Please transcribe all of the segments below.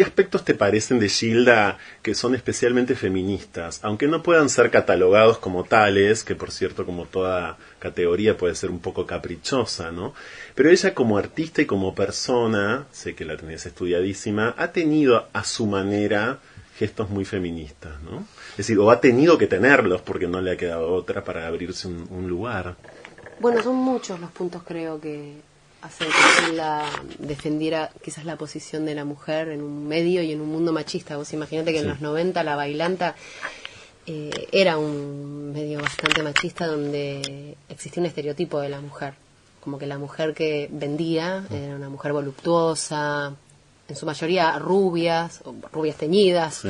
¿Qué aspectos te parecen de Gilda que son especialmente feministas? Aunque no puedan ser catalogados como tales, que por cierto como toda categoría puede ser un poco caprichosa, ¿no? Pero ella como artista y como persona, sé que la tenés estudiadísima, ha tenido a su manera gestos muy feministas, ¿no? Es decir, o ha tenido que tenerlos porque no le ha quedado otra para abrirse un, lugar. Bueno, son muchos los puntos creo que hacen que la defendiera quizás la posición de la mujer en un medio y en un mundo machista. Vos imagínate que en los 90 la bailanta eh, era un medio bastante machista donde existía un estereotipo de la mujer. Como que la mujer que vendía era una mujer voluptuosa, en su mayoría rubias, o rubias teñidas,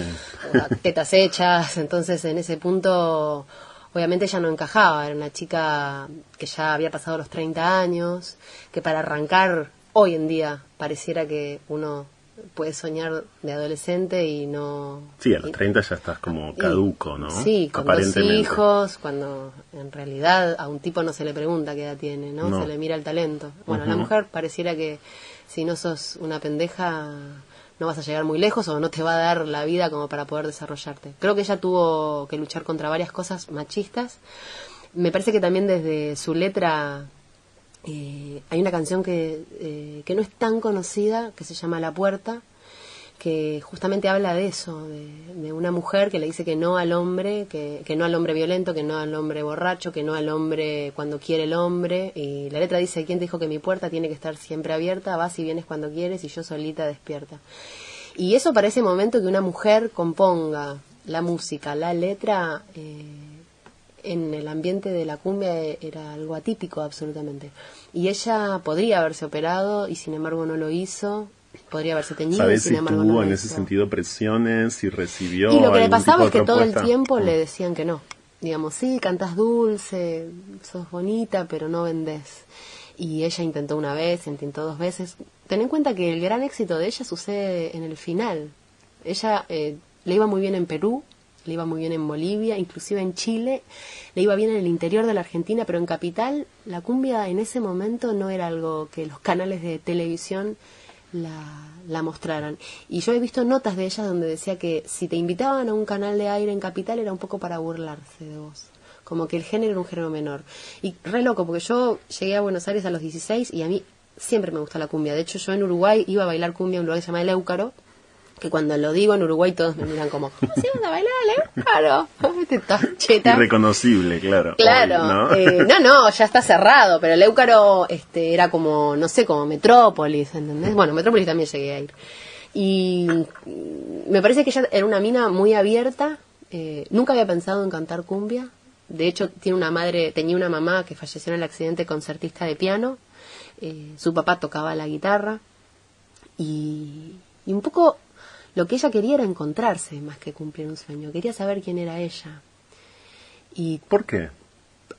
tetas hechas, entonces en ese punto obviamente ella no encajaba, era una chica que ya había pasado los 30 años, que para arrancar hoy en día pareciera que uno puede soñar de adolescente y no... Sí, a los 30 ya estás como caduco, ¿no? Sí, con dos hijos, cuando en realidad a un tipo no se le pregunta qué edad tiene, ¿no? Se le mira el talento. Bueno, a la mujer pareciera que si no sos una pendeja no vas a llegar muy lejos o no te va a dar la vida como para poder desarrollarte. Creo que ella tuvo que luchar contra varias cosas machistas. Me parece que también desde su letra eh, hay una canción que, eh, que no es tan conocida, que se llama La Puerta, que justamente habla de eso, de, una mujer que le dice que no al hombre, que, no al hombre violento, que no al hombre borracho, que no al hombre cuando quiere el hombre. Y la letra dice, ¿quién te dijo que mi puerta tiene que estar siempre abierta? Vas y vienes cuando quieres y yo solita despierta. Y eso para ese momento que una mujer componga la música, la letra, eh, en el ambiente de la cumbia era algo atípico absolutamente. Y ella podría haberse operado y sin embargo no lo hizo podría haberse teñido. ¿Sabes si tuvo en ese sentido presiones, si recibió Y lo que le pasaba es que todo el tiempo le mm. decían que no. Digamos, sí, cantas dulce, sos bonita, pero no vendés. Y ella intentó una vez, intentó dos veces. Ten en cuenta que el gran éxito de ella sucede en el final. Ella eh, le iba muy bien en Perú, le iba muy bien en Bolivia, inclusive en Chile, le iba bien en el interior de la Argentina, pero en Capital la cumbia en ese momento no era algo que los canales de televisión la, la mostraran. Y yo he visto notas de ella donde decía que si te invitaban a un canal de aire en Capital era un poco para burlarse de vos. Como que el género era un género menor. Y re loco, porque yo llegué a Buenos Aires a los 16 y a mí siempre me gusta la cumbia. De hecho, yo en Uruguay iba a bailar cumbia en un lugar que se llama El Éucaro, que cuando lo digo en Uruguay todos me miran como, ¿cómo se van a bailar Claro, cheta. Irreconocible, claro. Claro, ¿no? Eh, ¿no? no, ya está cerrado, pero el Éucaro este, era como, no sé, como Metrópolis, ¿entendés? Bueno, Metrópolis también llegué a ir. Y me parece que ella era una mina muy abierta, eh, nunca había pensado en cantar cumbia, de hecho tiene una madre, tenía una mamá que falleció en el accidente concertista de piano, eh, su papá tocaba la guitarra, y, y un poco lo que ella quería era encontrarse más que cumplir un sueño. Quería saber quién era ella. Y ¿Por qué?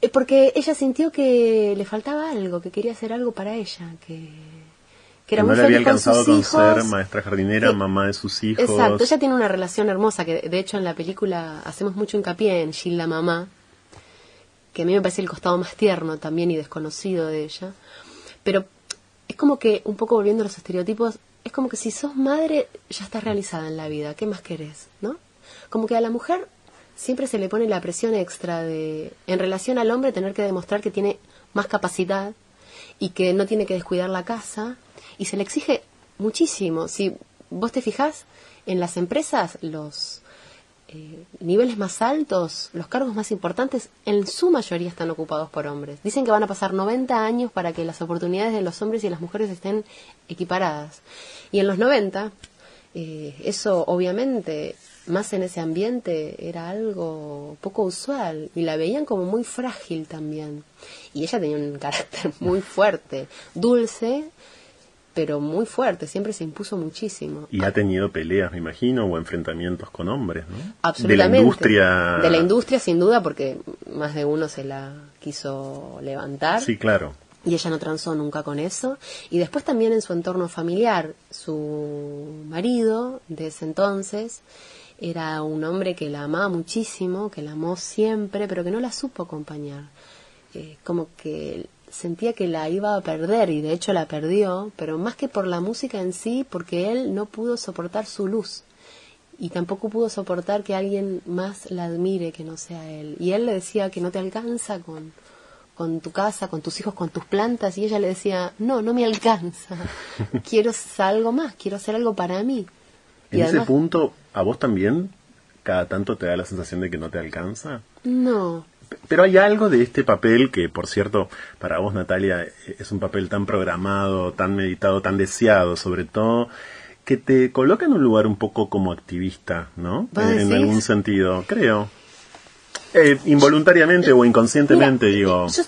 Eh, porque ella sintió que le faltaba algo, que quería hacer algo para ella, que, que era no muy le había alcanzado con, ser maestra jardinera, mamá de sus hijos. Exacto, ella tiene una relación hermosa, que de hecho en la película hacemos mucho hincapié en Gilda mamá, que a mí me parece el costado más tierno también y desconocido de ella. Pero es como que, un poco volviendo a los estereotipos, es como que si sos madre ya estás realizada en la vida, ¿qué más querés? ¿No? Como que a la mujer siempre se le pone la presión extra de, en relación al hombre, tener que demostrar que tiene más capacidad y que no tiene que descuidar la casa y se le exige muchísimo. Si vos te fijás, en las empresas los eh, niveles más altos, los cargos más importantes, en su mayoría están ocupados por hombres. Dicen que van a pasar 90 años para que las oportunidades de los hombres y las mujeres estén equiparadas. Y en los 90, eh, eso obviamente, más en ese ambiente, era algo poco usual y la veían como muy frágil también. Y ella tenía un carácter muy fuerte, dulce, pero muy fuerte, siempre se impuso muchísimo. Y ha tenido peleas, me imagino, o enfrentamientos con hombres, ¿no? Absolutamente. De la industria. De la industria, sin duda, porque más de uno se la quiso levantar. Sí, claro. Y ella no transó nunca con eso. Y después también en su entorno familiar, su marido de ese entonces era un hombre que la amaba muchísimo, que la amó siempre, pero que no la supo acompañar. Eh, como que sentía que la iba a perder y de hecho la perdió, pero más que por la música en sí, porque él no pudo soportar su luz y tampoco pudo soportar que alguien más la admire que no sea él. Y él le decía que no te alcanza con, con tu casa, con tus hijos, con tus plantas, y ella le decía, no, no me alcanza, quiero algo más, quiero hacer algo para mí. En ese punto, ¿a vos también cada tanto te da la sensación de que no te alcanza? No. Pero hay algo de este papel que, por cierto, para vos, Natalia, es un papel tan programado, tan meditado, tan deseado, sobre todo, que te coloca en un lugar un poco como activista, ¿no? En, algún sentido, creo. Eh, involuntariamente o inconscientemente, digo. Yo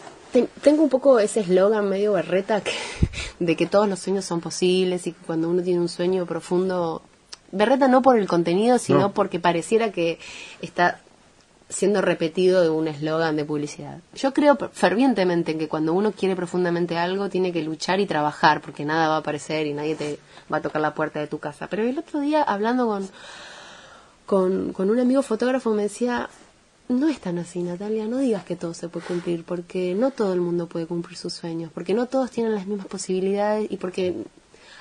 tengo un poco ese eslogan medio berreta de que todos los sueños son posibles y que cuando uno tiene un sueño profundo berreta no por el contenido, sino porque pareciera que está siendo repetido de un eslogan de publicidad. Yo creo fervientemente en que cuando uno quiere profundamente algo, tiene que luchar y trabajar, porque nada va a aparecer y nadie te va a tocar la puerta de tu casa. Pero el otro día, hablando con, con, con un amigo fotógrafo, me decía, no es tan así, Natalia, no digas que todo se puede cumplir, porque no todo el mundo puede cumplir sus sueños, porque no todos tienen las mismas posibilidades y porque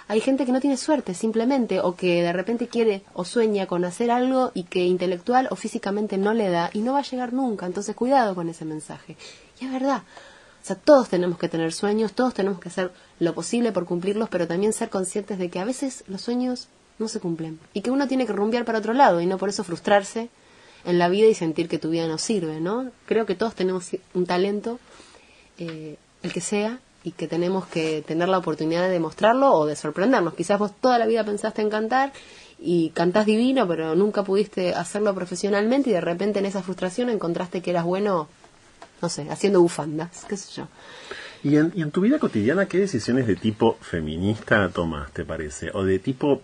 hay gente que no tiene suerte simplemente o que de repente quiere o sueña con hacer algo y que intelectual o físicamente no le da y no va a llegar nunca. Entonces cuidado con ese mensaje. Y es verdad. O sea, todos tenemos que tener sueños, todos tenemos que hacer lo posible por cumplirlos, pero también ser conscientes de que a veces los sueños no se cumplen y que uno tiene que rumbear para otro lado y no por eso frustrarse en la vida y sentir que tu vida no sirve, ¿no? Creo que todos tenemos un talento, eh, el que sea, y que tenemos que tener la oportunidad de demostrarlo o de sorprendernos. Quizás vos toda la vida pensaste en cantar y cantás divino, pero nunca pudiste hacerlo profesionalmente y de repente en esa frustración encontraste que eras bueno, no sé, haciendo bufandas, qué sé yo. ¿Y en, y en tu vida cotidiana qué decisiones de tipo feminista tomas, te parece? ¿O de tipo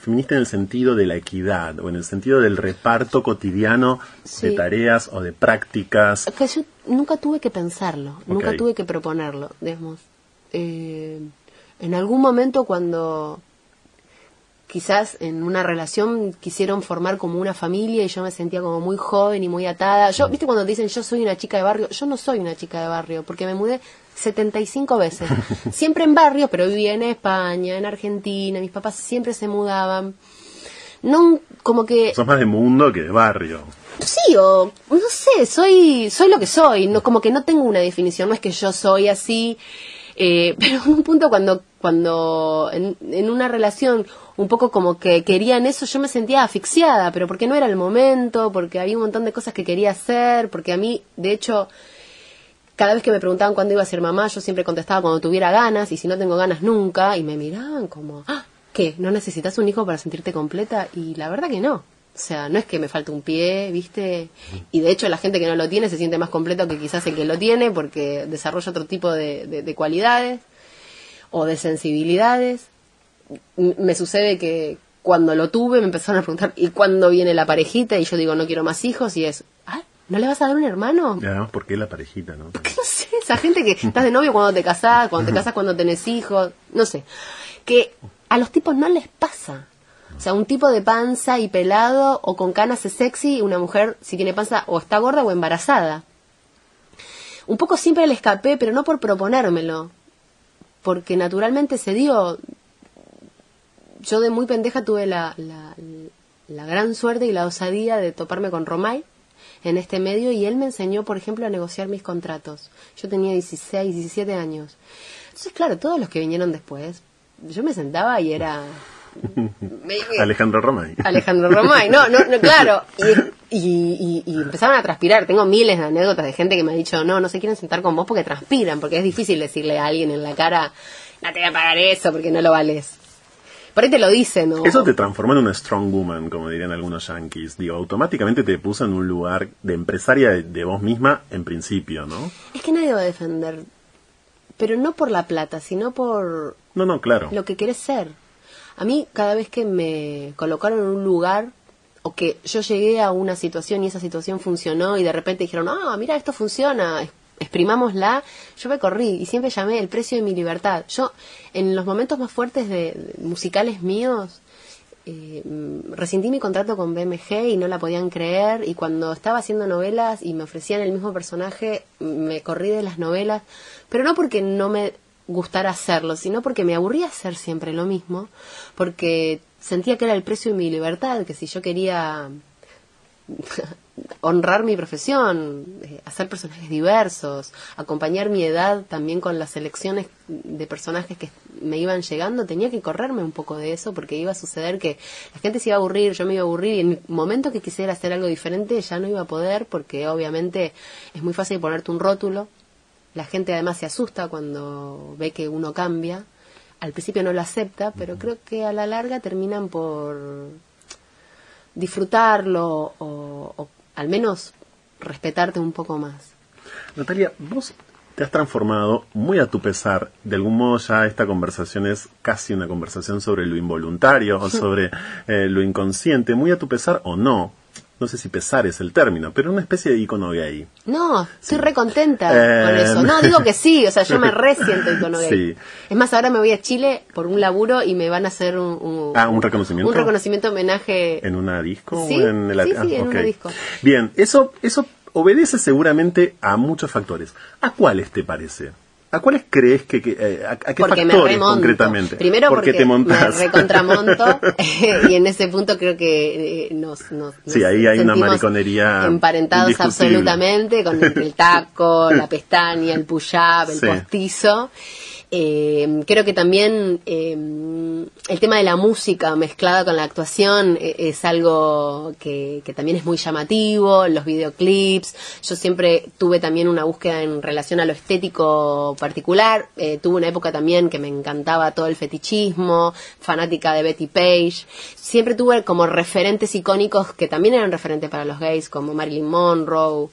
feminista en el sentido de la equidad o en el sentido del reparto cotidiano de tareas o de prácticas. Que yo nunca tuve que pensarlo, nunca tuve que proponerlo, digamos. Eh, en algún momento cuando quizás en una relación quisieron formar como una familia y yo me sentía como muy joven y muy atada. Yo, viste cuando dicen yo soy una chica de barrio, yo no soy una chica de barrio porque me mudé 75 veces. Siempre en barrio, pero vivía en España, en Argentina, mis papás siempre se mudaban. No, como que... Sos más de mundo que de barrio. Sí, o no sé, soy, soy lo que soy, no, como que no tengo una definición, no es que yo soy así, eh, pero en un punto cuando, cuando en, en una relación un poco como que querían eso, yo me sentía asfixiada, pero porque no era el momento, porque había un montón de cosas que quería hacer, porque a mí, de hecho, cada vez que me preguntaban cuándo iba a ser mamá, yo siempre contestaba cuando tuviera ganas, y si no tengo ganas nunca, y me miraban como, ah, ¿No necesitas un hijo para sentirte completa? Y la verdad que no. O sea, no es que me falte un pie, ¿viste? Y de hecho la gente que no lo tiene se siente más completo que quizás el que lo tiene porque desarrolla otro tipo de, de cualidades o de sensibilidades. Me sucede que cuando lo tuve me empezaron a preguntar, ¿y cuándo viene la parejita? Y yo digo, no quiero más hijos y es, ah, ¿No le vas a dar un hermano? Ya, ¿por qué la parejita, no? Porque no sé, esa gente que estás de novio cuando te casás, cuando te casas cuando tenés hijos, no sé. Que a los tipos no les pasa. O sea, un tipo de panza y pelado o con canas es sexy, una mujer si tiene panza o está gorda o embarazada. Un poco siempre le escapé, pero no por proponérmelo, porque naturalmente se dio. Yo de muy pendeja tuve la, la, la gran suerte y la osadía de toparme con Romay, en este medio y él me enseñó, por ejemplo, a negociar mis contratos. Yo tenía 16, 17 años. Entonces, claro, todos los que vinieron después, yo me sentaba y era... Alejandro Romay. Alejandro Romay, no, no, no claro. Y, y, empezaban a transpirar. Tengo miles de anécdotas de gente que me ha dicho, no, no se quieren sentar con vos porque transpiran, porque es difícil decirle a alguien en la cara, no te voy a pagar eso porque no lo vales. Por ahí te lo dicen, ¿no? Eso te transformó en una strong woman, como dirían algunos yankees. Digo, automáticamente te puso en un lugar de empresaria de, vos misma en principio, ¿no? Es que nadie va a defender. Pero no por la plata, sino por. No, no, claro. Lo que querés ser. A mí, cada vez que me colocaron en un lugar o que yo llegué a una situación y esa situación funcionó y de repente dijeron, ah, mira, esto funciona, exprimámosla, yo me corrí y siempre llamé el precio de mi libertad. Yo, en los momentos más fuertes de, musicales míos, eh, rescindí mi contrato con BMG y no la podían creer y cuando estaba haciendo novelas y me ofrecían el mismo personaje, me corrí de las novelas, pero no porque no me gustara hacerlo, sino porque me aburría hacer siempre lo mismo, porque sentía que era el precio de mi libertad, que si yo quería honrar mi profesión, eh, hacer personajes diversos, acompañar mi edad también con las selecciones de personajes que me iban llegando, tenía que correrme un poco de eso porque iba a suceder que la gente se iba a aburrir, yo me iba a aburrir y en el momento que quisiera hacer algo diferente ya no iba a poder porque obviamente es muy fácil ponerte un rótulo, la gente además se asusta cuando ve que uno cambia, al principio no lo acepta, pero creo que a la larga terminan por disfrutarlo o, al menos respetarte un poco más. Natalia, vos te has transformado muy a tu pesar. De algún modo ya esta conversación es casi una conversación sobre lo involuntario o sobre eh, lo inconsciente, muy a tu pesar o no no sé si pesar es el término, pero una especie de icono gay. No, estoy re contenta con eh, eso. No, digo que sí, o sea, yo me resiento icono gay. Es más, ahora me voy a Chile por un laburo y me van a hacer un, ah, un reconocimiento. Un reconocimiento homenaje. ¿En una disco? Sí, en el... sí, sí, en una disco. Bien, eso, eso obedece seguramente a muchos factores. ¿A cuáles te parece? ¿A cuáles crees que, eh, a, qué factores concretamente? Primero porque, te me recontramonto y en ese punto creo que eh, nos, nos, sí, ahí hay una mariconería emparentados absolutamente con el, taco, la pestaña, el push-up, el postizo eh, creo que también eh, el tema de la música mezclada con la actuación eh, es algo que, también es muy llamativo, los videoclips. Yo siempre tuve también una búsqueda en relación a lo estético particular. Eh, tuve una época también que me encantaba todo el fetichismo, fanática de Betty Page. Siempre tuve como referentes icónicos que también eran referentes para los gays, como Marilyn Monroe.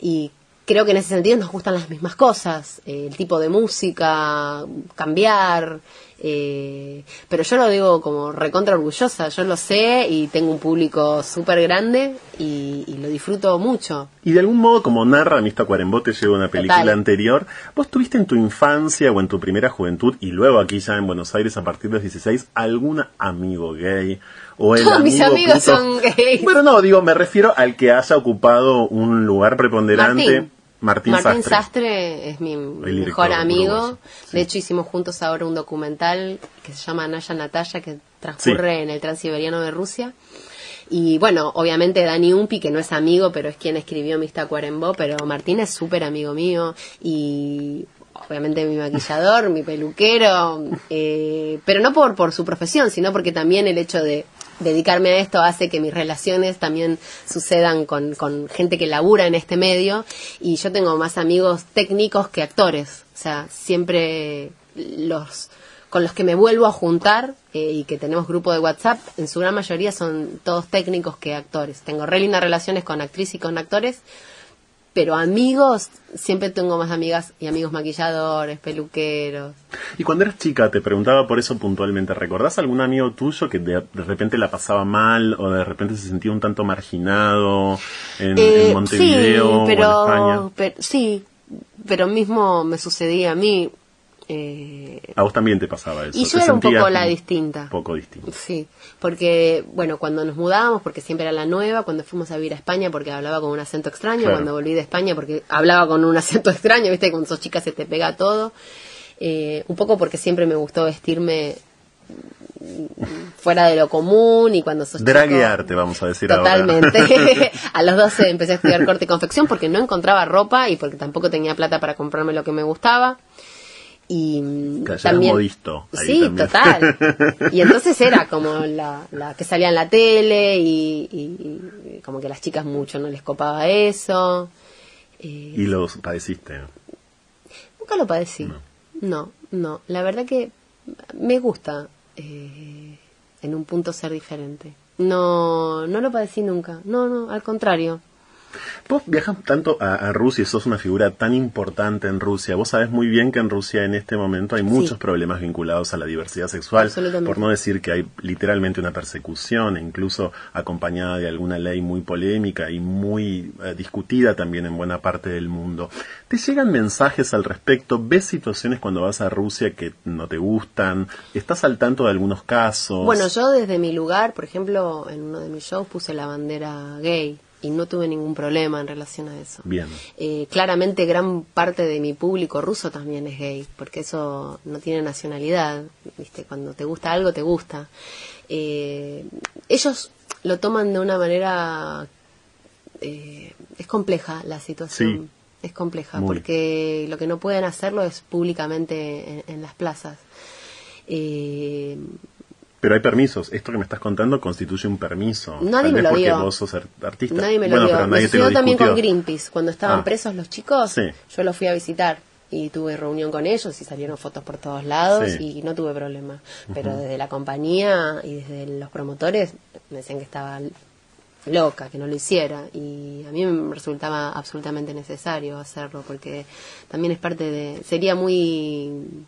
Y creo que en ese sentido nos gustan las mismas cosas, eh, el tipo de música, cambiar, eh, pero yo lo digo como recontra orgullosa, yo lo sé y tengo un público súper grande y, lo disfruto mucho. Y de algún modo, como narra Mista Cuarembote, llegó una película anterior, vos tuviste en tu infancia o en tu primera juventud y luego aquí ya en Buenos Aires a partir de los 16 algún amigo gay o el Todos mis amigos son gays. Bueno, no, digo, me refiero al que haya ocupado un lugar preponderante. Martín, Sastre. es mi mejor amigo. De hecho, hicimos juntos ahora un documental que se llama Naya Natalia, que transcurre en el Transiberiano de Rusia. Y bueno, obviamente Dani Umpi, que no es amigo, pero es quien escribió Mista Cuarembó, pero Martín es súper amigo mío. Y obviamente mi maquillador, mi peluquero, eh, pero no por, por su profesión, sino porque también el hecho de dedicarme a esto hace que mis relaciones también sucedan con, con gente que labura en este medio y yo tengo más amigos técnicos que actores, o sea, siempre los con los que me vuelvo a juntar eh, y que tenemos grupo de WhatsApp, en su gran mayoría son todos técnicos que actores. Tengo re lindas relaciones con actrices y con actores, pero amigos, siempre tengo más amigas y amigos maquilladores, peluqueros. Y cuando eras chica, te preguntaba por eso puntualmente, ¿recordás algún amigo tuyo que de, repente la pasaba mal o de repente se sentía un tanto marginado en, eh, Montevideo sí, pero, o en España? Pero, sí, pero mismo me sucedía a mí. Eh, a vos también te pasaba eso. Y yo era un poco la distinta. Un poco distinta. Sí, porque, bueno, cuando nos mudábamos, porque siempre era la nueva, cuando fuimos a vivir a España, porque hablaba con un acento extraño, cuando volví de España, porque hablaba con un acento extraño, viste, cuando sos chica se te pega todo. Eh, un poco porque siempre me gustó vestirme fuera de lo común y cuando sos Draguearte, vamos a decir Totalmente. a los 12 empecé a estudiar corte y confección porque no encontraba ropa y porque tampoco tenía plata para comprarme lo que me gustaba y también modisto sí total. Y entonces era como la, la que salía en la tele y, como que a las chicas mucho no les copaba eso. Eh, y los padeciste nunca lo padecí. No no, la verdad que me gusta eh, en un punto ser diferente. No no lo padecí nunca. No no al contrario Vos viajas tanto a, Rusia y sos una figura tan importante en Rusia. Vos sabés muy bien que en Rusia en este momento hay muchos problemas vinculados a la diversidad sexual. Por no decir que hay literalmente una persecución, incluso acompañada de alguna ley muy polémica y muy eh, discutida también en buena parte del mundo. ¿Te llegan mensajes al respecto? ¿Ves situaciones cuando vas a Rusia que no te gustan? ¿Estás al tanto de algunos casos? Bueno, yo desde mi lugar, por ejemplo, en uno de mis shows puse la bandera gay y no tuve ningún problema en relación a eso. Bien. Eh, claramente gran parte de mi público ruso también es gay, porque eso no tiene nacionalidad, ¿viste? Cuando te gusta algo, te gusta. Eh, ellos lo toman de una manera... Eh, es compleja la situación. Es compleja, porque lo que no pueden hacerlo es públicamente en, en las plazas. Eh, pero hay permisos. Esto que me estás contando constituye un permiso. Nadie me lo porque dio. vos sos artista. Nadie me lo dio. me sucedió también con Greenpeace. Cuando estaban ah. presos los chicos, yo los fui a visitar y tuve reunión con ellos y salieron fotos por todos lados y no tuve problema. Pero desde la compañía y desde los promotores me decían que estaba loca, que no lo hiciera. Y a mí me resultaba absolutamente necesario hacerlo porque también es parte de... Sería muy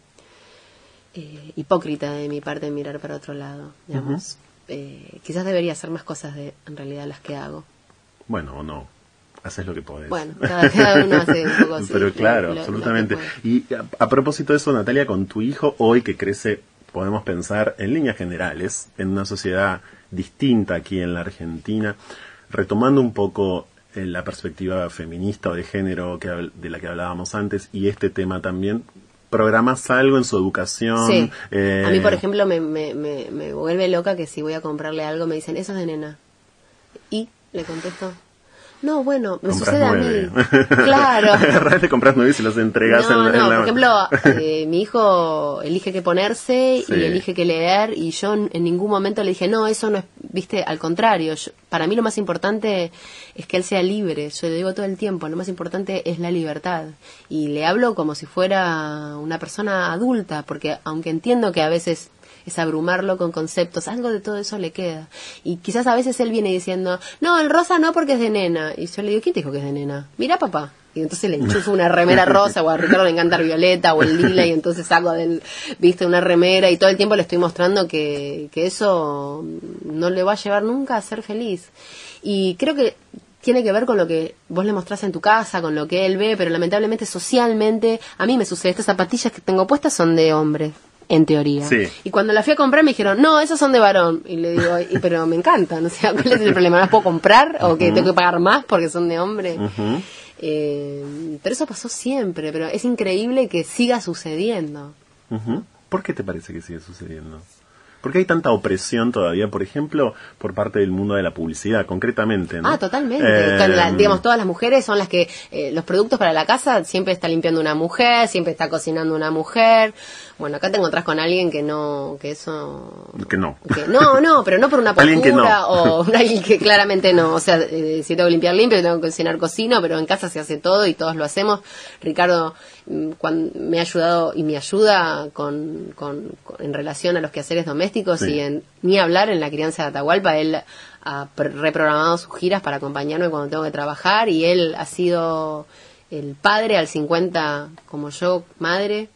eh, hipócrita de mi parte mirar para otro lado, digamos. Eh, quizás debería hacer más cosas de en realidad las que hago. Bueno, o no. Haces lo que podés. Bueno, cada, uno hace un poco así. Pero claro, absolutamente. y a, propósito de eso, Natalia, con tu hijo, hoy que crece, podemos pensar en líneas generales, en una sociedad distinta aquí en la Argentina, retomando un poco eh, la perspectiva feminista o de género que, de la que hablábamos antes y este tema también, programas algo en su educación. Sí. Eh, a mí, por ejemplo, me, me, me, me, vuelve loca que si voy a comprarle algo me dicen, eso es de nena. Y le contesto, no, bueno, me sucede a mí. Claro. Realmente compras nueve y se los entregas no, en, no, Por ejemplo, eh, mi hijo elige qué ponerse y elige qué leer y yo en ningún momento le dije, no, eso no es, viste, al contrario. para mí lo más importante es que él sea libre. Yo le digo todo el tiempo, lo más importante es la libertad. Y le hablo como si fuera una persona adulta, porque aunque entiendo que a veces es abrumarlo con conceptos, algo de todo eso le queda. Y quizás a veces él viene diciendo, no, el rosa no porque es de nena. Y yo le digo, ¿quién te dijo que es de nena? Mira papá. Y entonces le enchufo una remera rosa, o a Ricardo le encanta el violeta o el lila, y entonces saco del, viste, una remera, y todo el tiempo le estoy mostrando que, que eso no le va a llevar nunca a ser feliz. Y creo que tiene que ver con lo que vos le mostrás en tu casa, con lo que él ve, pero lamentablemente socialmente, a mí me sucede, estas zapatillas que tengo puestas son de hombre en teoría. Y cuando la fui a comprar me dijeron, no, esos son de varón. Y le digo, pero me encantan, o sea, ¿cuál es el problema? ¿Las puedo comprar o que tengo que pagar más porque son de hombre? Eh, pero eso pasó siempre, pero es increíble que siga sucediendo. ¿Por qué te parece que sigue sucediendo? ¿Por qué hay tanta opresión todavía, por ejemplo, por parte del mundo de la publicidad, concretamente? ¿no? Ah, totalmente. Eh, digamos, todas las mujeres son las que eh, los productos para la casa siempre está limpiando una mujer, siempre está cocinando una mujer. Bueno, acá te encontrás con alguien que no, que eso... Que no. no, no, pero no por una postura o alguien que claramente no. O sea, eh, si tengo que limpiar limpio, tengo que cocinar cocino, pero en casa se hace todo y todos lo hacemos. Ricardo cuando me ha ayudado y me ayuda con, con, en relación a los quehaceres domésticos y en ni hablar en la crianza de Atahualpa. Él ha reprogramado sus giras para acompañarme cuando tengo que trabajar y él ha sido el padre al 50 como yo, madre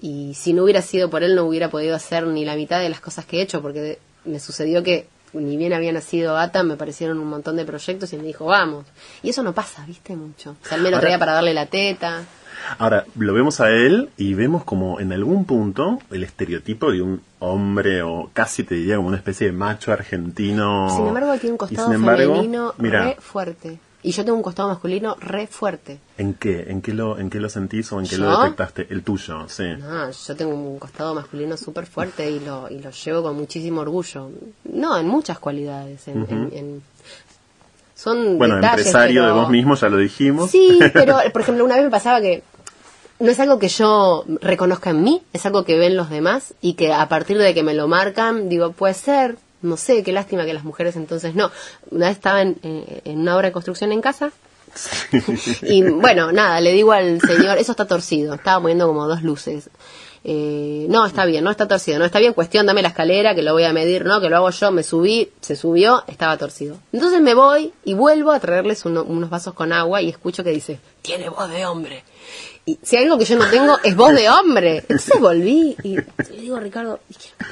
y si no hubiera sido por él no hubiera podido hacer ni la mitad de las cosas que he hecho porque me sucedió que ni bien había nacido Ata, me parecieron un montón de proyectos y me dijo, vamos. Y eso no pasa, ¿viste? Mucho. O sea, él me lo traía para darle la teta. Ahora, lo vemos a él y vemos como en algún punto el estereotipo de un hombre o casi te diría como una especie de macho argentino. Sin embargo, tiene un costado femenino re fuerte. Y yo tengo un costado masculino re fuerte. ¿En qué? ¿En qué lo, en qué lo sentís o en qué lo detectaste? El tuyo, sí. No, yo tengo un costado masculino súper fuerte y lo, y lo llevo con muchísimo orgullo. No, en muchas cualidades. En, son bueno, empresario de vos mismo, ya lo dijimos. Sí, pero por ejemplo, una vez me pasaba que no es algo que yo reconozca en mí, es algo que ven los demás y que a partir de que me lo marcan, digo, puede ser, no sé, qué lástima que las mujeres entonces no. Una vez estaba en, eh, una obra de construcción en casa y bueno, nada, le digo al señor, eso está torcido, estaba poniendo como dos luces. Eh, no, está bien, no está torcido, no está bien, cuestión, dame la escalera, que lo voy a medir, no, que lo hago yo, me subí, se subió, estaba torcido. Entonces me voy y vuelvo a traerles unos vasos con agua y escucho que dice, tiene voz de hombre. Y si hay algo que yo no tengo es voz de hombre. Entonces volví y le digo a Ricardo,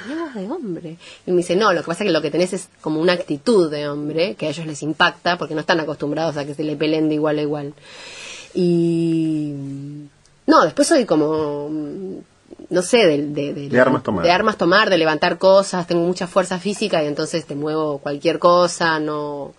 ¿tiene voz de hombre? Y me dice, no, lo que pasa es que lo que tenés es como una actitud de hombre, que a ellos les impacta porque no están acostumbrados a que se le peleen de igual a igual. Y... No, después soy como no sé, de, de, armas tomar. De armas tomar, de levantar cosas, tengo mucha fuerza física y entonces te muevo cualquier cosa, no...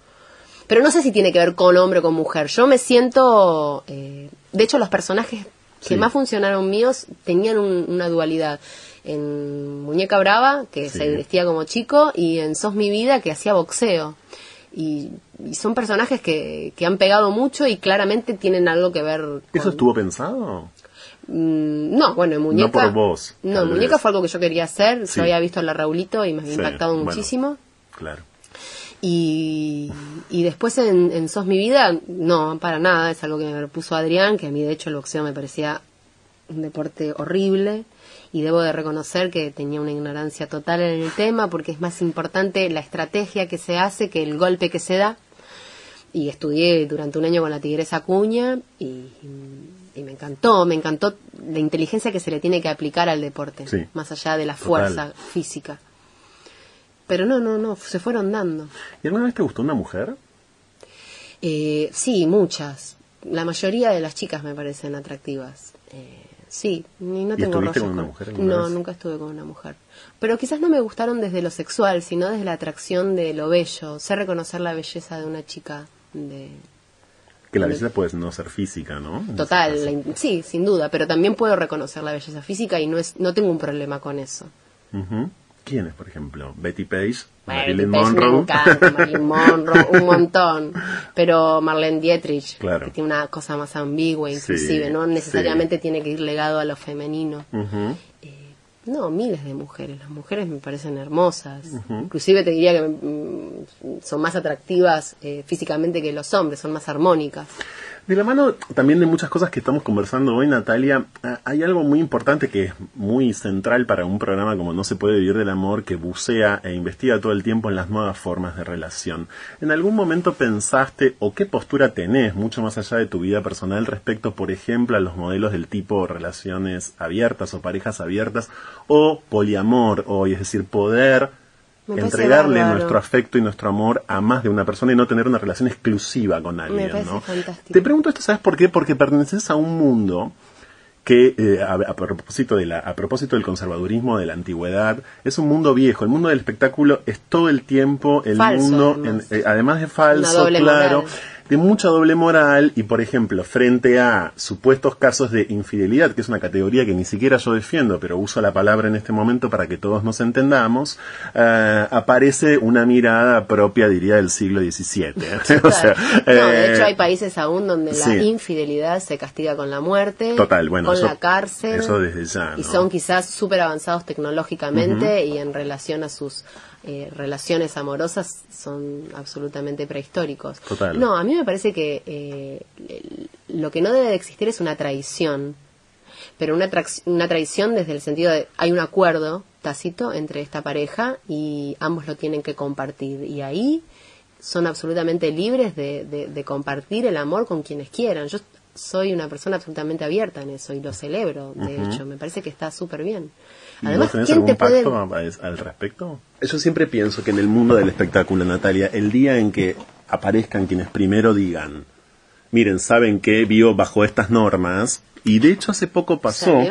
Pero no sé si tiene que ver con hombre o con mujer. Yo me siento... Eh, de hecho, los personajes que más funcionaron míos tenían una dualidad. En Muñeca Brava, que se vestía como chico, y en Sos mi vida, que hacía boxeo. Y, son personajes que, que han pegado mucho y claramente tienen algo que ver. ¿Eso estuvo pensado? Mm, no, bueno, en Muñeca. No por vos. No, Muñeca fue algo que yo quería hacer. Yo había visto a la Raulito y me había impactado muchísimo. Claro. Y, y después en, en, Sos mi vida, no, para nada. Es algo que me puso Adrián, que a mí de hecho el boxeo me parecía un deporte horrible. Y debo de reconocer que tenía una ignorancia total en el tema, porque es más importante la estrategia que se hace que el golpe que se da. Y estudié durante un año con la Tigresa Cuña y y me encantó, me encantó la inteligencia que se le tiene que aplicar al deporte, más allá de la fuerza física. Pero no, no, no, se fueron dando. ¿Y alguna vez te gustó una mujer? Eh, sí, muchas. La mayoría de las chicas me parecen atractivas. Eh, sí, y no tengo estuviste con una mujer? No, nunca estuve con una mujer. Pero quizás no me gustaron desde lo sexual, sino desde la atracción de lo bello. Sé reconocer la belleza de una chica de, que la belleza puede no ser física, ¿no? Total, sí, sin duda, pero también puedo reconocer la belleza física y no es no tengo un problema con eso. ¿Quiénes, por ejemplo? Betty Page, Marilyn Monroe. Me encanta, Marilyn Monroe, un montón. Pero Marlene Dietrich, que tiene una cosa más ambigua, inclusive, no necesariamente tiene que ir legado a lo femenino. No, miles de mujeres. Las mujeres me parecen hermosas. Inclusive te diría que mm, son más atractivas eh, físicamente que los hombres, son más armónicas. De la mano también de muchas cosas que estamos conversando hoy, Natalia, ah, hay algo muy importante que es muy central para un programa como No se puede vivir del amor que bucea e investiga todo el tiempo en las nuevas formas de relación. ¿En algún momento pensaste o qué postura tenés, mucho más allá de tu vida personal, respecto, por ejemplo, a los modelos del tipo relaciones abiertas o parejas abiertas o poliamor, o es decir, poder entregarle nuestro afecto y nuestro amor a más de una persona y no tener una relación exclusiva con alguien, ¿no? Te pregunto esto, ¿sabes por qué? Porque perteneces a un mundo que eh, a, propósito de la, a propósito del conservadurismo de la antigüedad es un mundo viejo el mundo del espectáculo es todo el tiempo el mundo eh, además. de falso claro de mucha doble moral y, por ejemplo, frente a supuestos casos de infidelidad, que es una categoría que ni siquiera yo defiendo, pero uso la palabra en este momento para que todos nos entendamos, eh, aparece una mirada propia, diría, del siglo XVII. o sea, de hecho, eh, hay países aún donde la infidelidad se castiga con la muerte, Total, bueno, con la cárcel. Eso desde ya. Y son quizás súper avanzados tecnológicamente y en relación a sus eh, relaciones amorosas son absolutamente prehistóricos. No, a mí me parece que eh, lo que no debe de existir es una traición, pero una, una traición desde el sentido de hay un acuerdo tácito entre esta pareja y ambos lo tienen que compartir y ahí son absolutamente libres de, de, compartir el amor con quienes quieran. Yo soy una persona absolutamente abierta en eso y lo celebro, de hecho, me parece que está súper bien. Además, tenés algún pacto al respecto? Yo siempre pienso que en el mundo del espectáculo, Natalia, el día en que aparezcan quienes primero digan, miren, ¿saben que Vio bajo estas normas, y de hecho hace poco pasó,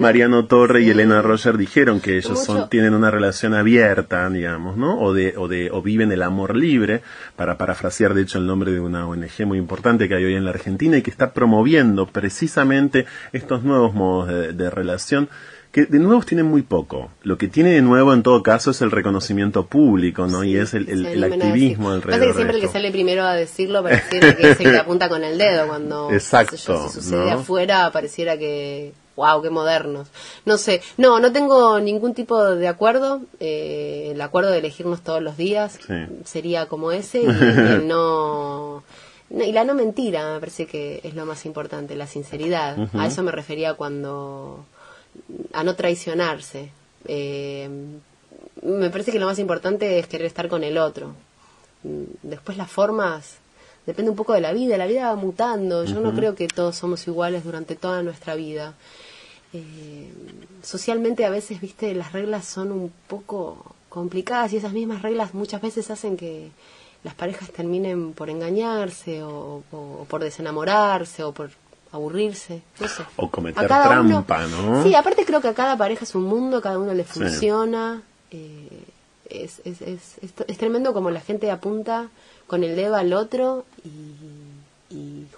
Mariano Torre y Elena Roger dijeron que ellos son, tienen una relación abierta, digamos, ¿no? O de, o de, o viven el amor libre, para parafrasear de hecho el nombre de una ONG muy importante que hay hoy en la Argentina y que está promoviendo precisamente estos nuevos modos de relación que de nuevos tienen muy poco. Lo que tiene de nuevo en todo caso es el reconocimiento público, ¿no? y es el, el, activismo alrededor. Parece que siempre el que sale primero a decirlo pareciera que es el que apunta con el dedo cuando Exacto, si sucede afuera pareciera que wow, qué modernos. No sé, no, no tengo ningún tipo de acuerdo. Eh, el acuerdo de elegirnos todos los días sería como ese y, no, y la no mentira me parece que es lo más importante, la sinceridad. A eso me refería cuando a no traicionarse. Eh, me parece que lo más importante es querer estar con el otro. Mm, después las formas depende un poco de la vida, la vida va mutando, yo no creo que todos somos iguales durante toda nuestra vida. Eh, socialmente a veces, viste, las reglas son un poco complicadas y esas mismas reglas muchas veces hacen que las parejas terminen por engañarse o, por desenamorarse o por aburrirse, no sé. O cometer trampa, ¿no? Sí, aparte creo que a cada pareja es un mundo, cada uno le funciona. Eh, es, es, es, es, tremendo como la gente apunta con el dedo al otro y,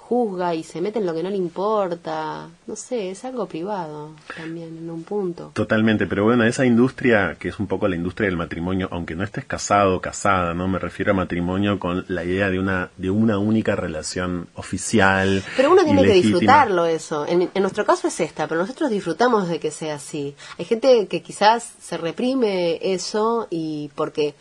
juzga y se mete en lo que no le importa. No sé, es algo privado también en un punto. Totalmente, pero bueno, esa industria que es un poco la industria del matrimonio, aunque no estés casado o casada, ¿no? Me refiero a matrimonio con la idea de una de una única relación oficial. Pero uno tiene que disfrutarlo eso. En, en nuestro caso es esta, pero nosotros disfrutamos de que sea así. Hay gente que quizás se reprime eso y porque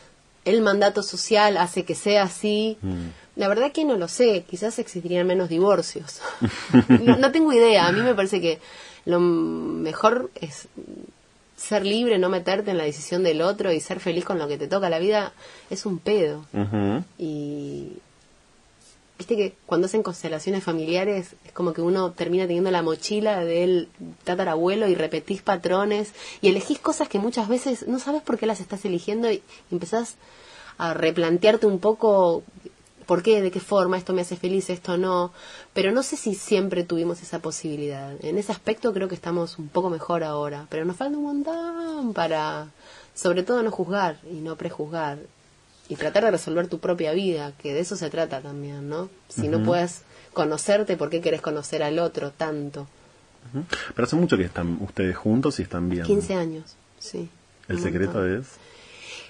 el mandato social hace que sea así. Mm. La verdad que no lo sé, quizás existirían menos divorcios. no, tengo idea, a mí me parece que lo mejor es ser libre, no meterte en la decisión del otro y ser feliz con lo que te toca. La vida es un pedo. Y viste que cuando hacen constelaciones familiares es como que uno termina teniendo la mochila del tatarabuelo y repetís patrones y elegís cosas que muchas veces no sabes por qué las estás eligiendo y empezás a replantearte un poco por qué, de qué forma, esto me hace feliz, esto no, pero no sé si siempre tuvimos esa posibilidad. En ese aspecto creo que estamos un poco mejor ahora, pero nos falta un montón para, sobre todo, no juzgar y no prejuzgar y tratar de resolver tu propia vida, que de eso se trata también, ¿no? Si no puedes conocerte, ¿por qué querés conocer al otro tanto? Pero hace mucho que están ustedes juntos y están bien. 15 años, sí. ¿El secreto es?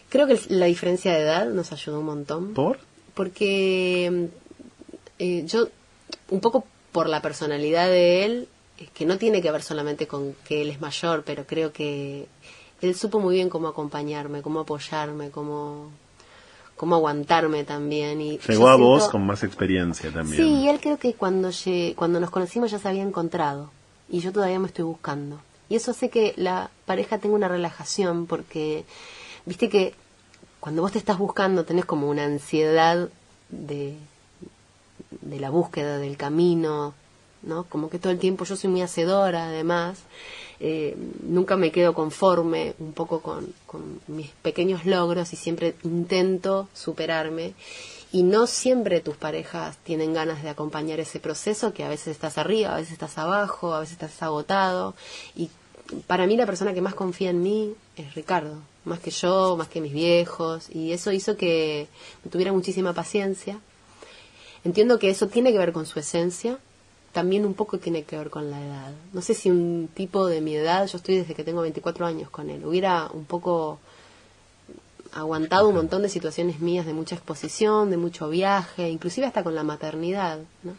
Creo que la diferencia de edad nos ayudó un montón. ¿Por? Porque eh, yo, un poco por la personalidad de él, que no tiene que ver solamente con que él es mayor, pero creo que él supo muy bien cómo acompañarme, cómo apoyarme, cómo cómo aguantarme también. Y Llegó a vos con más experiencia también. Sí, él creo que cuando, cuando nos conocimos ya se había encontrado y yo todavía me estoy buscando. Y eso hace que la pareja tenga una relajación porque, viste que cuando vos te estás buscando tenés como una ansiedad de, la búsqueda del camino, ¿no? Como que todo el tiempo yo soy muy hacedora además eh, nunca me quedo conforme un poco con, mis pequeños logros y siempre intento superarme. Y no siempre tus parejas tienen ganas de acompañar ese proceso, que a veces estás arriba, a veces estás abajo, a veces estás agotado. Y para mí la persona que más confía en mí es Ricardo, más que yo, más que mis viejos. Y eso hizo que tuviera muchísima paciencia. Entiendo que eso tiene que ver con su esencia, también un poco tiene que ver con la edad. No sé si un tipo de mi edad, yo estoy desde que tengo 24 años con él, hubiera un poco aguantado un montón de situaciones mías de mucha exposición, de mucho viaje, inclusive hasta con la maternidad, ¿no?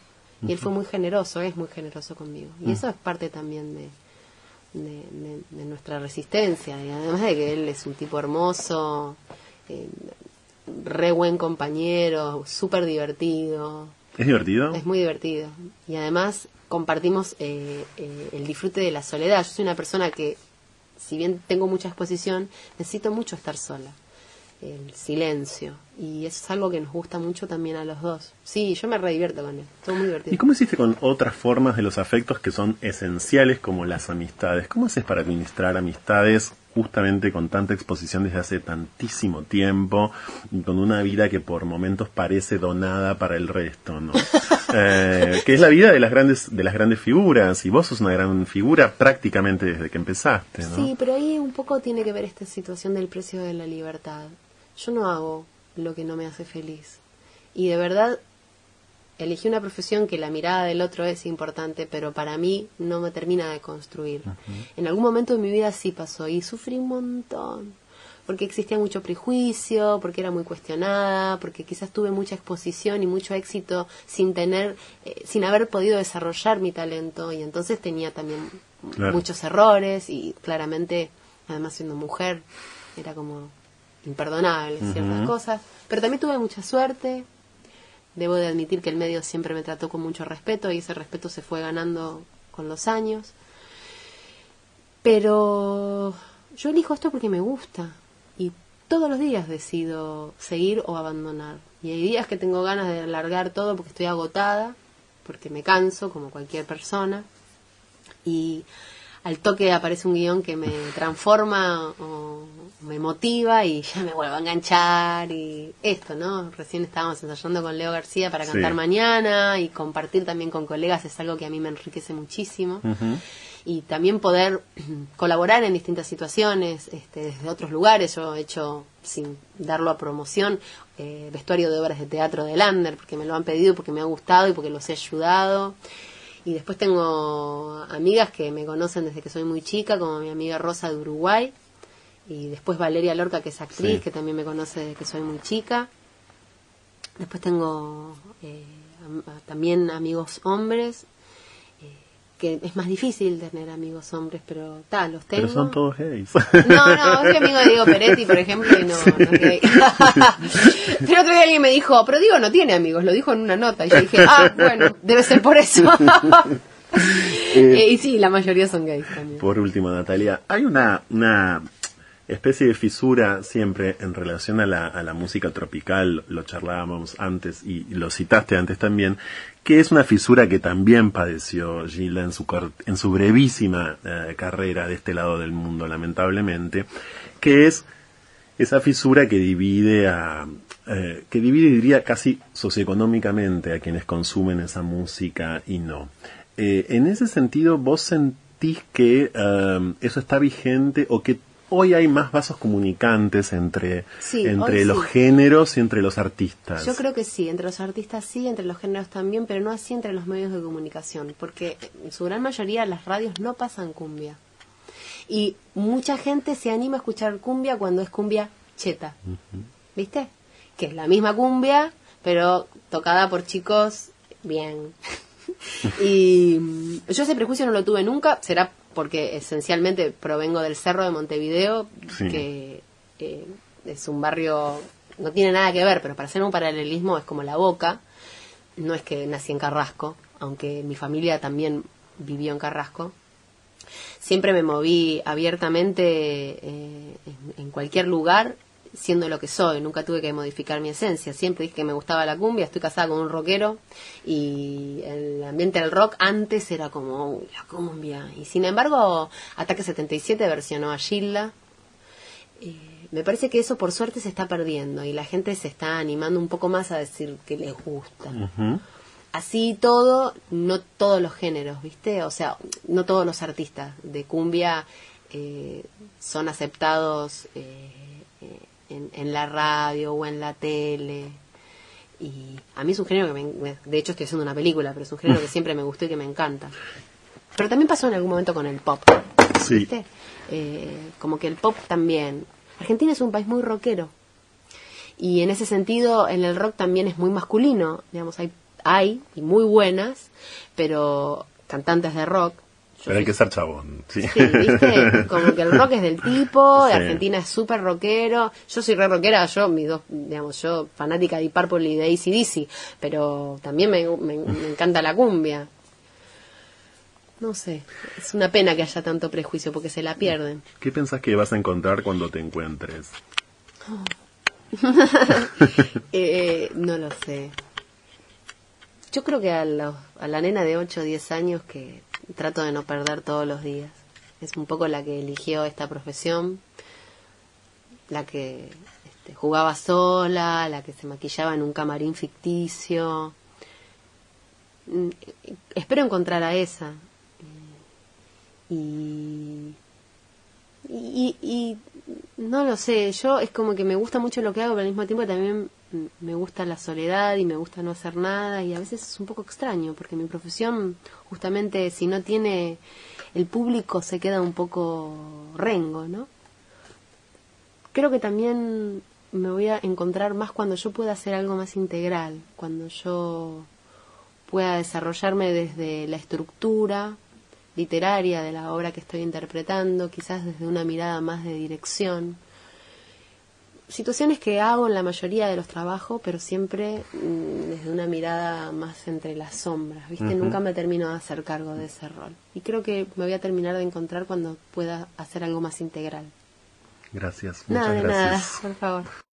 Y él fue muy generoso, es muy generoso conmigo. Y eso es parte también de, de, nuestra resistencia. Y además de que él es un tipo hermoso, eh, re buen compañero, súper divertido. ¿Es divertido? Es muy divertido. Y además compartimos eh, eh, el disfrute de la soledad. Yo soy una persona que, si bien tengo mucha exposición, necesito mucho estar sola. El silencio. Y eso es algo que nos gusta mucho también a los dos. Sí, yo me redivierto con él. Todo muy divertido. ¿Y cómo hiciste con otras formas de los afectos que son esenciales como las amistades? ¿Cómo haces para administrar amistades justamente con tanta exposición desde hace tantísimo tiempo y con una vida que por momentos parece donada para el resto, ¿no? Eh, que es la vida de las grandes de las grandes figuras y vos sos una gran figura prácticamente desde que empezaste, ¿no? Sí, pero ahí un poco tiene que ver esta situación del precio de la libertad. Yo no hago lo que no me hace feliz. Y de verdad elegí una profesión que la mirada del otro es importante, pero para mí no me termina de construir. En algún momento de mi vida sí pasó y sufrí un montón, porque existía mucho prejuicio, porque era muy cuestionada, porque quizás tuve mucha exposición y mucho éxito sin tener, eh, sin haber podido desarrollar mi talento. Y entonces tenía también muchos errores y claramente, además siendo mujer, era como imperdonable ciertas cosas, pero también tuve mucha suerte, Debo de admitir que el medio siempre me trató con mucho respeto y ese respeto se fue ganando con los años. Pero yo elijo esto porque me gusta y todos los días decido seguir o abandonar. Y hay días que tengo ganas de alargar todo porque estoy agotada, porque me canso como cualquier persona. Y al toque aparece un guion que me transforma o me motiva y ya me vuelvo a enganchar y esto, ¿no? Recién estábamos ensayando con Leo García para cantar mañana y compartir también con colegas es algo que a mí me enriquece muchísimo. Y también poder colaborar en distintas situaciones este, desde otros lugares. Yo he hecho, sin darlo a promoción, eh, vestuario de obras de teatro de Lander, porque me lo han pedido, porque me ha gustado y porque los he ayudado. Y después tengo amigas que me conocen desde que soy muy chica, como mi amiga Rosa de Uruguay. Y después Valeria Lorca, que es actriz, que también me conoce desde que soy muy chica. Después tengo eh, también amigos hombres, que es más difícil tener amigos hombres, pero tal, los tengo. Pero son todos gays. No, no, soy amigo de Diego Peretti, por ejemplo, y no, no es gay. pero otro día alguien me dijo, pero Diego no tiene amigos, lo dijo en una nota, y yo dije, ah, bueno, debe ser por eso. Eh, y sí, la mayoría son gays también. Por último, Natalia, hay una, una especie de fisura siempre en relación a la, a la música tropical, lo charlábamos antes y lo citaste antes también, que es una fisura que también padeció Gilda en su, en su brevísima eh, carrera de este lado del mundo, lamentablemente, que es esa fisura que divide a, eh, que divide, diría, casi socioeconómicamente a quienes consumen esa música y no. Eh, en ese sentido, ¿vos sentís que eso está vigente o que hoy hay más vasos comunicantes entre, entre los géneros y entre los artistas. Yo creo que sí, entre los artistas sí, entre los géneros también, pero no así entre los medios de comunicación, porque en su gran mayoría las radios no pasan cumbia. Y mucha gente se anima a escuchar cumbia cuando es cumbia cheta. ¿Viste? Que es la misma cumbia, pero tocada por chicos bien. y yo ese prejuicio no lo tuve nunca, será porque esencialmente provengo del Cerro de Montevideo, que eh, es un barrio, no tiene nada que ver, pero para hacer un paralelismo es como la boca. No es que nací en Carrasco, aunque mi familia también vivió en Carrasco. Siempre me moví abiertamente eh, en cualquier lugar siendo lo que soy, nunca tuve que modificar mi esencia, siempre dije que me gustaba la cumbia, estoy casada con un rockero y el ambiente del rock antes era como la cumbia y sin embargo Ataque 77 versionó a Gilda. Eh, me parece que eso por suerte se está perdiendo y la gente se está animando un poco más a decir que les gusta. Así todo, no todos los géneros, ¿viste? O sea, no todos los artistas de cumbia eh, son aceptados eh, en, la radio o en la tele. Y a mí es un género que me, de hecho estoy haciendo una película, pero es un género que siempre me gustó y que me encanta. Pero también pasó en algún momento con el pop. Sí. Eh, como que el pop también. Argentina es un país muy rockero. Y en ese sentido, en el rock también es muy masculino. Digamos, hay, hay y muy buenas, pero cantantes de rock pero hay que ser chabón, sí. ¿viste? Como que el rock es del tipo, Argentina es súper rockero. Yo soy re rockera, yo, mis dos, digamos, yo fanática de Purple y de ACDC, pero también me, encanta la cumbia. No sé, es una pena que haya tanto prejuicio porque se la pierden. ¿Qué pensás que vas a encontrar cuando te encuentres? Eh, no lo sé. Yo creo que a, a la nena de 8 o 10 años que trato de no perder todos los días. Es un poco la que eligió esta profesión, la que este, jugaba sola, la que se maquillaba en un camarín ficticio. Mm, espero encontrar a esa. Y, y, y, no lo sé, yo es como que me gusta mucho lo que hago, pero al mismo tiempo también me gusta la soledad y me gusta no hacer nada y a veces es un poco extraño porque mi profesión justamente si no tiene el público se queda un poco rengo, ¿no? Creo que también me voy a encontrar más cuando yo pueda hacer algo más integral, cuando yo pueda desarrollarme desde la estructura literaria de la obra que estoy interpretando, quizás desde una mirada más de dirección situaciones que hago en la mayoría de los trabajos, pero siempre mm, desde una mirada más entre las sombras, ¿viste? Nunca me termino de hacer cargo de ese rol. Y creo que me voy a terminar de encontrar cuando pueda hacer algo más integral. Gracias. Nada Muchas nada, gracias. por favor.